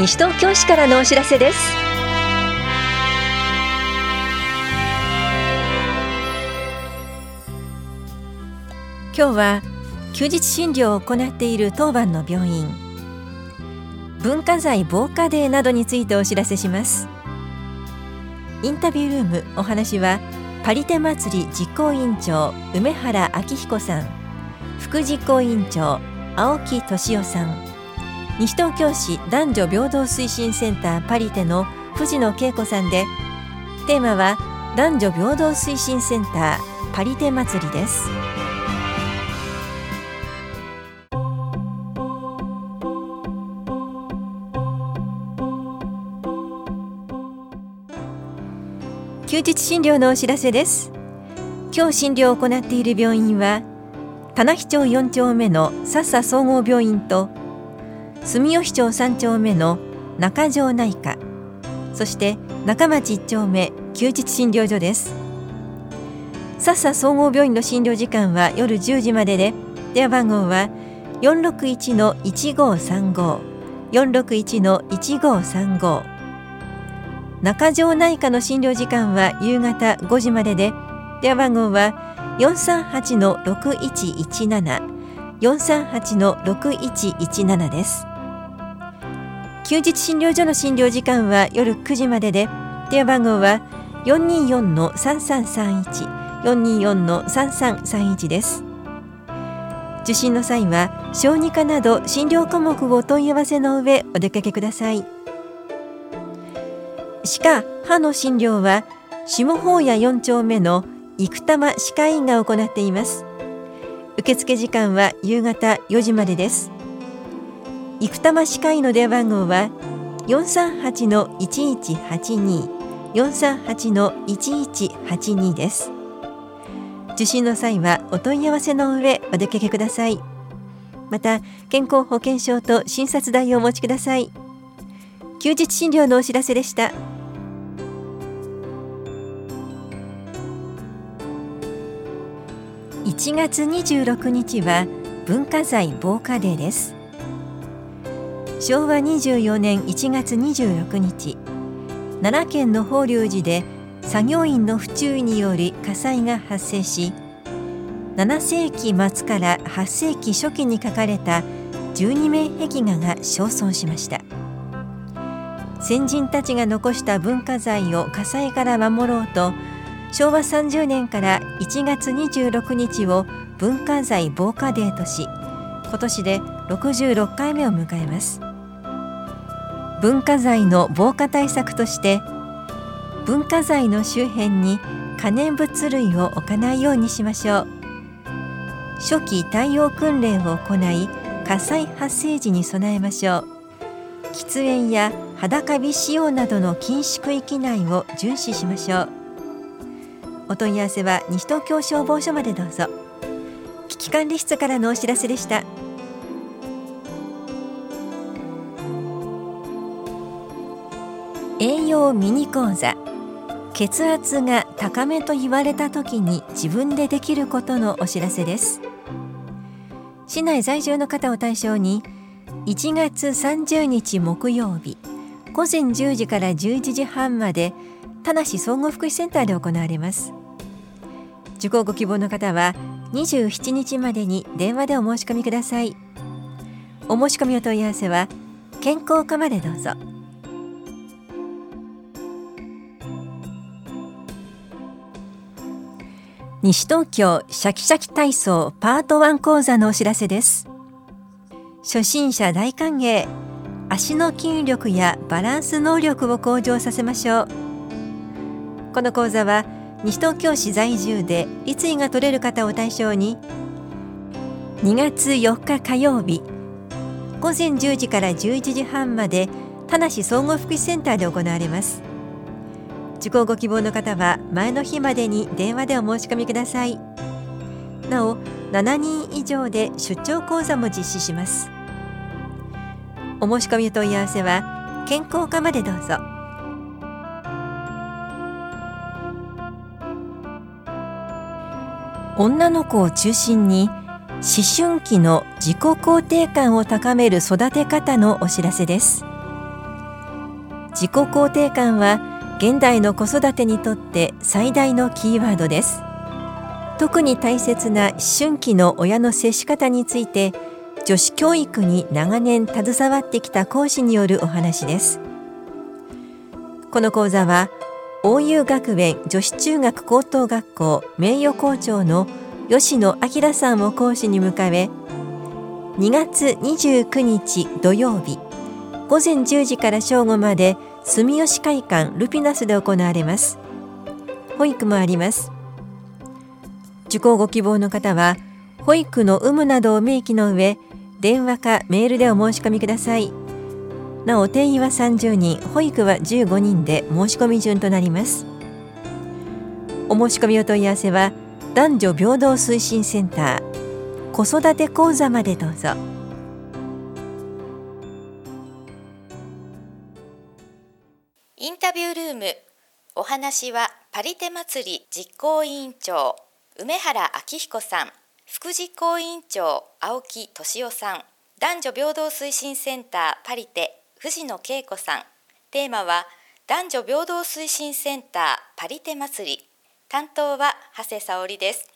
西東京市からのお知らせです。今日は休日診療を行っている当番の病院。文化財防火デーなどについてお知らせします。インタビュールームお話はパリテ祭り実行委員長梅原明彦さん。副実行委員長青木俊夫さん。西東京市男女平等推進センターパリテの藤野恵子さんでテーマは男女平等推進センターパリテ祭りです。休日診療のお知らせです。今日診療を行っている病院は棚木町4丁目の笹総合病院と住吉町3丁目の中条内科。そして中町1丁目休日診療所です。笹総合病院の診療時間は夜10時までで電話番号は461-1535 461-1535中条内科の診療時間は夕方5時までで電話番号は438-6117 438-6117です。休日診療所の診療時間は夜9時までで電話番号は424-3331 424-3331です。受診の際は小児科など診療科目をお問い合わせの上お出かけください。歯科・歯の診療は下法屋4丁目の生玉歯科医院が行っています。受付時間は夕方4時までです。生玉歯科医の電話番号は438-1182 438-1182です。受診の際はお問い合わせの上お出かけください。また健康保険証と診察代をお持ちください。休日診療のお知らせでした。1月26日は文化財防火デーです。昭和24年1月26日奈良県の法隆寺で作業員の不注意により火災が発生し7世紀末から8世紀初期に書かれた12面壁画が焼損しました。先人たちが残した文化財を火災から守ろうと昭和30年から1月26日を文化財防火デーとし今年で66回目を迎えます。文化財の防火対策として文化財の周辺に可燃物類を置かないようにしましょう。初期対応訓練を行い火災発生時に備えましょう。喫煙や裸火使用などの禁止区域内を巡視しましょう。お問い合わせは西東京消防署までどうぞ。危機管理室からのお知らせでした。栄養ミニ講座血圧が高めと言われた時に自分でできることのお知らせです。市内在住の方を対象に1月30日木曜日午前10時から11時半まで田無総合福祉センターで行われます。受講ご希望の方は27日までに電話でお申し込みください。お申し込みお問い合わせは健康課までどうぞ。西東京シャキシャキ体操パート1講座のお知らせです。初心者大歓迎。足の筋力やバランス能力を向上させましょう。この講座は西東京市在住で立位が取れる方を対象に2月4日火曜日午前10時から11時半まで田無総合福祉センターで行われます。受講ご希望の方は前の日までに電話でお申し込みください。なお7人以上で出張講座も実施します。お申し込み問い合わせは健康課までどうぞ。女の子を中心に思春期の自己肯定感を高める育て方のお知らせです。自己肯定感は現代の子育てにとって最大のキーワードです。特に大切な思春期の親の接し方について女子教育に長年携わってきた講師によるお話です。この講座は大友学園女子中学高等学校名誉校長の吉野明さんを講師に迎え2月29日土曜日午前10時から正午まで住吉会館ルピナスで行われます。保育もあります。受講ご希望の方は保育の有無などを明記の上電話かメールでお申し込みください。なお定員は30人保育は15人で申し込み順となります。お申し込みお問い合わせは男女平等推進センター子育て講座までどうぞ。タビュールーム。お話はパリテ祭り実行委員長梅原明彦さん。副実行委員長青木俊夫さん。男女平等推進センターパリテ藤野恵子さん。テーマは男女平等推進センターパリテ祭り。担当は長谷沙織です。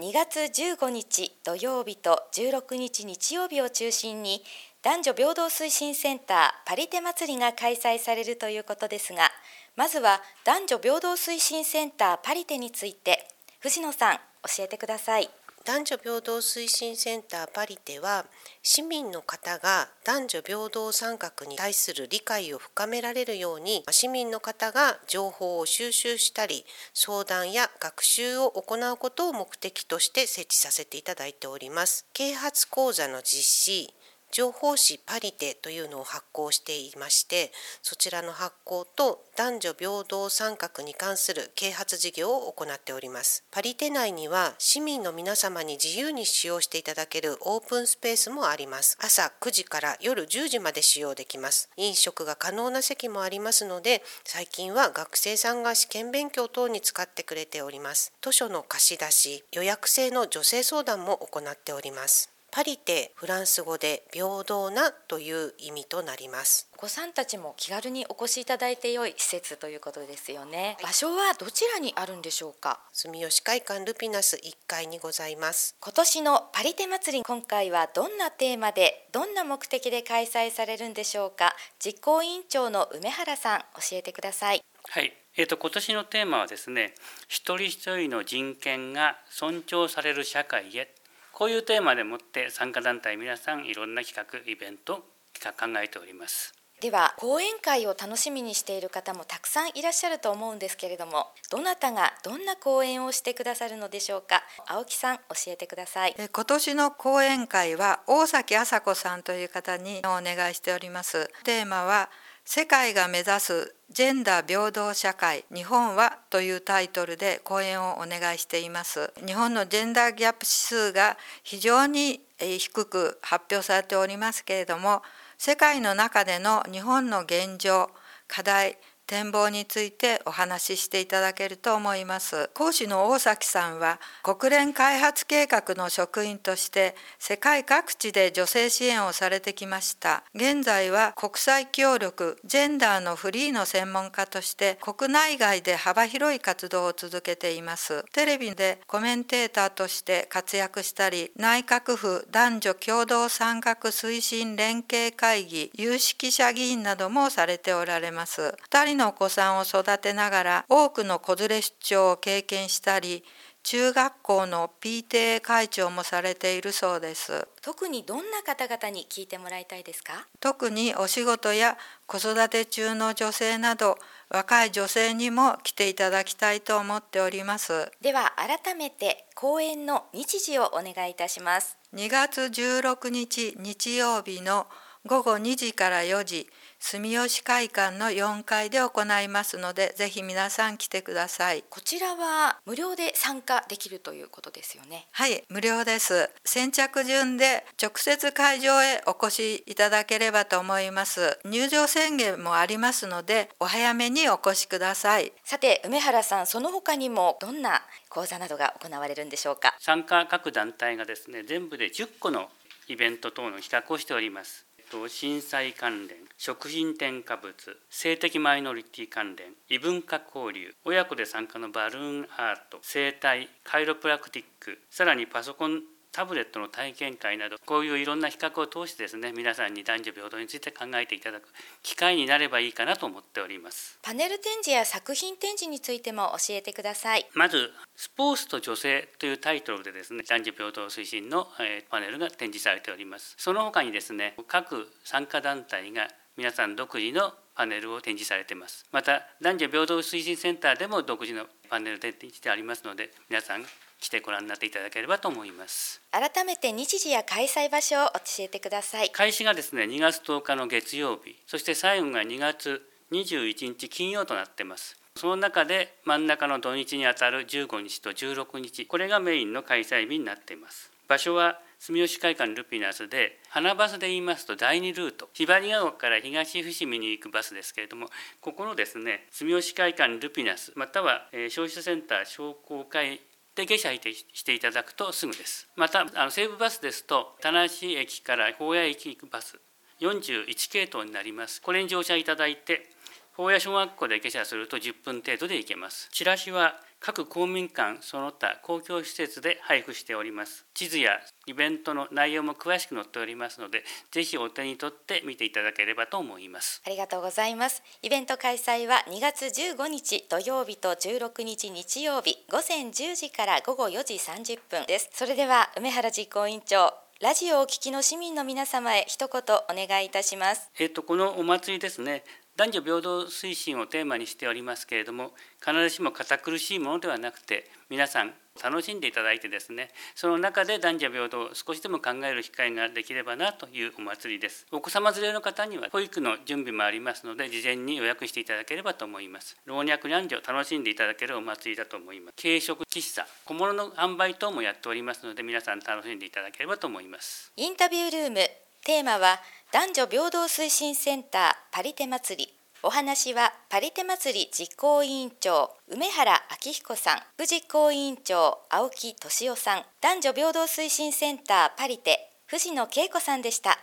2月15日土曜日と16日日曜日を中心に男女平等推進センターパリテ祭りが開催されるということですがまずは男女平等推進センターパリテについて藤野さん教えてください。男女平等推進センターパリテは市民の方が男女平等参画に対する理解を深められるように市民の方が情報を収集したり相談や学習を行うことを目的として設置させていただいております。啓発講座の実施情報誌パリテというのを発行していましてそちらの発行と男女平等参画に関する啓発事業を行っております。パリテ内には市民の皆様に自由に使用していただけるオープンスペースもあります。朝9時から夜10時まで使用できます。飲食が可能な席もありますので最近は学生さんが試験勉強等に使ってくれております。図書の貸し出し予約制の女性相談も行っております。パリテフランス語で平等なという意味となります。お子さんたちも気軽にお越しいただいて良い施設ということですよね。場所はどちらにあるんでしょうか？住吉会館ルピナス1階にございます。今年のパリテ祭り今回はどんなテーマでどんな目的で開催されるんでしょうか？実行委員長の梅原さん教えてください。はい。えーと、今年のテーマはですね一人一人の人権が尊重される社会へこういうテーマでもって参加団体皆さんいろんな企画イベント企画考えております。では講演会を楽しみにしている方もたくさんいらっしゃると思うんですけれどもどなたがどんな講演をしてくださるのでしょうか？青木さん教えてください。今年の講演会は大崎麻子さんという方にお願いしております。テーマは世界が目指すジェンダー平等社会日本はというタイトルで講演をお願いしています。日本のジェンダーギャップ指数が非常に低く発表されておりますけれども世界の中での日本の現状課題展望についてお話ししていただけると思います。講師の大崎さんは国連開発計画の職員として世界各地で女性支援をされてきました。現在は国際協力ジェンダーのフリーの専門家として国内外で幅広い活動を続けています。テレビでコメンテーターとして活躍したり内閣府男女共同参画推進連携会議有識者議員などもされておられます。2のお子さんを育てながら多くの子連れ出張を経験したり中学校の PTA 会長もされているそうです。特にどんな方々に聞いてもらいたいですか？特にお仕事や子育て中の女性など若い女性にも来ていただきたいと思っております。では改めて講演の日時をお願いいたします。2月16日日曜日の午後2時から4時住吉会館の4階で行いますのでぜひ皆さん来てください。こちらは無料で参加できるということですよね。はい無料です。先着順で直接会場へお越しいただければと思います。入場宣言もありますのでお早めにお越しください。さて梅原さんその他にもどんな講座などが行われるんでしょうか？参加各団体がですね全部で10個のイベント等の企画をしておりますと震災関連食品添加物性的マイノリティ関連異文化交流親子で参加のバルーンアート生態カイロプラクティックさらにパソコンタブレットの体験会などこういういろんな比較を通してですね皆さんに男女平等について考えていただく機会になればいいかなと思っております。パネル展示や作品展示についても教えてください。まずスポーツと女性というタイトルでですね男女平等推進の、えパネルが展示されております。その他にですね各参加団体が皆さん独自のパネルを展示されています。また男女平等推進センターでも独自のパネル展示してありますので皆さん来てご覧になっていただければと思います。改めて日時や開催場所を教えてください。開始がですね2月10日の月曜日そして最後が2月21日金曜となっています。その中で真ん中の土日にあたる15日と16日これがメインの開催日になっています。場所は住吉会館ルピナスで花バスで言いますと第2ルート。ひばりが丘から東伏見に行くバスですけれどもここのですね住吉会館ルピナスまたは、え消費者センター商工会で下車していただくとすぐです。またあの西武バスですと田無駅から高野駅行くバス41系統になります。これに乗車いただいて宝谷小学校で下車すると10分程度で行けます。チラシは各公民館その他公共施設で配布しております地図やイベントの内容も詳しく載っておりますのでぜひお手に取って見ていただければと思いますありがとうございますイベント開催は2月15日土曜日と16日日曜日午前10時から午後4時30分ですそれでは梅原実行委員長ラジオをお聞きの市民の皆様へ一言お願いいたします。えっ、とこのお祭りですね。男女平等推進をテーマにしておりますけれども必ずしも堅苦しいものではなくて皆さん楽しんでいただいてですねその中で男女平等を少しでも考える機会ができればなというお祭りです。お子様連れの方には保育の準備もありますので事前に予約していただければと思います。老若男女楽しんでいただけるお祭りだと思います。軽食喫茶小物の販売等もやっておりますので皆さん楽しんでいただければと思います。インタビュールームテーマは男女平等推進センターパリテ祭り。お話はパリテ祭り実行委員長梅原明彦さん副実行委員長青木俊夫さん男女平等推進センターパリテ藤野恵子さんでした。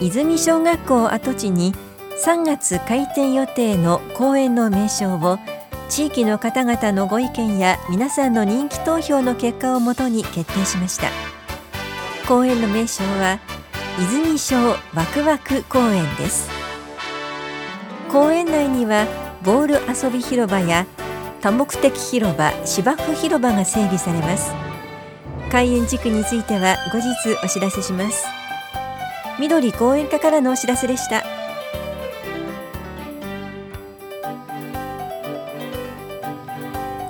泉小学校跡地に3月開店予定の公園の名称を地域の方々のご意見や皆さんの人気投票の結果をもとに決定しました。公園の名称は泉小ワクワク公園です。公園内にはボール遊び広場や多目的広場芝生広場が整備されます。開園時期については後日お知らせします。緑公園課からのお知らせでした。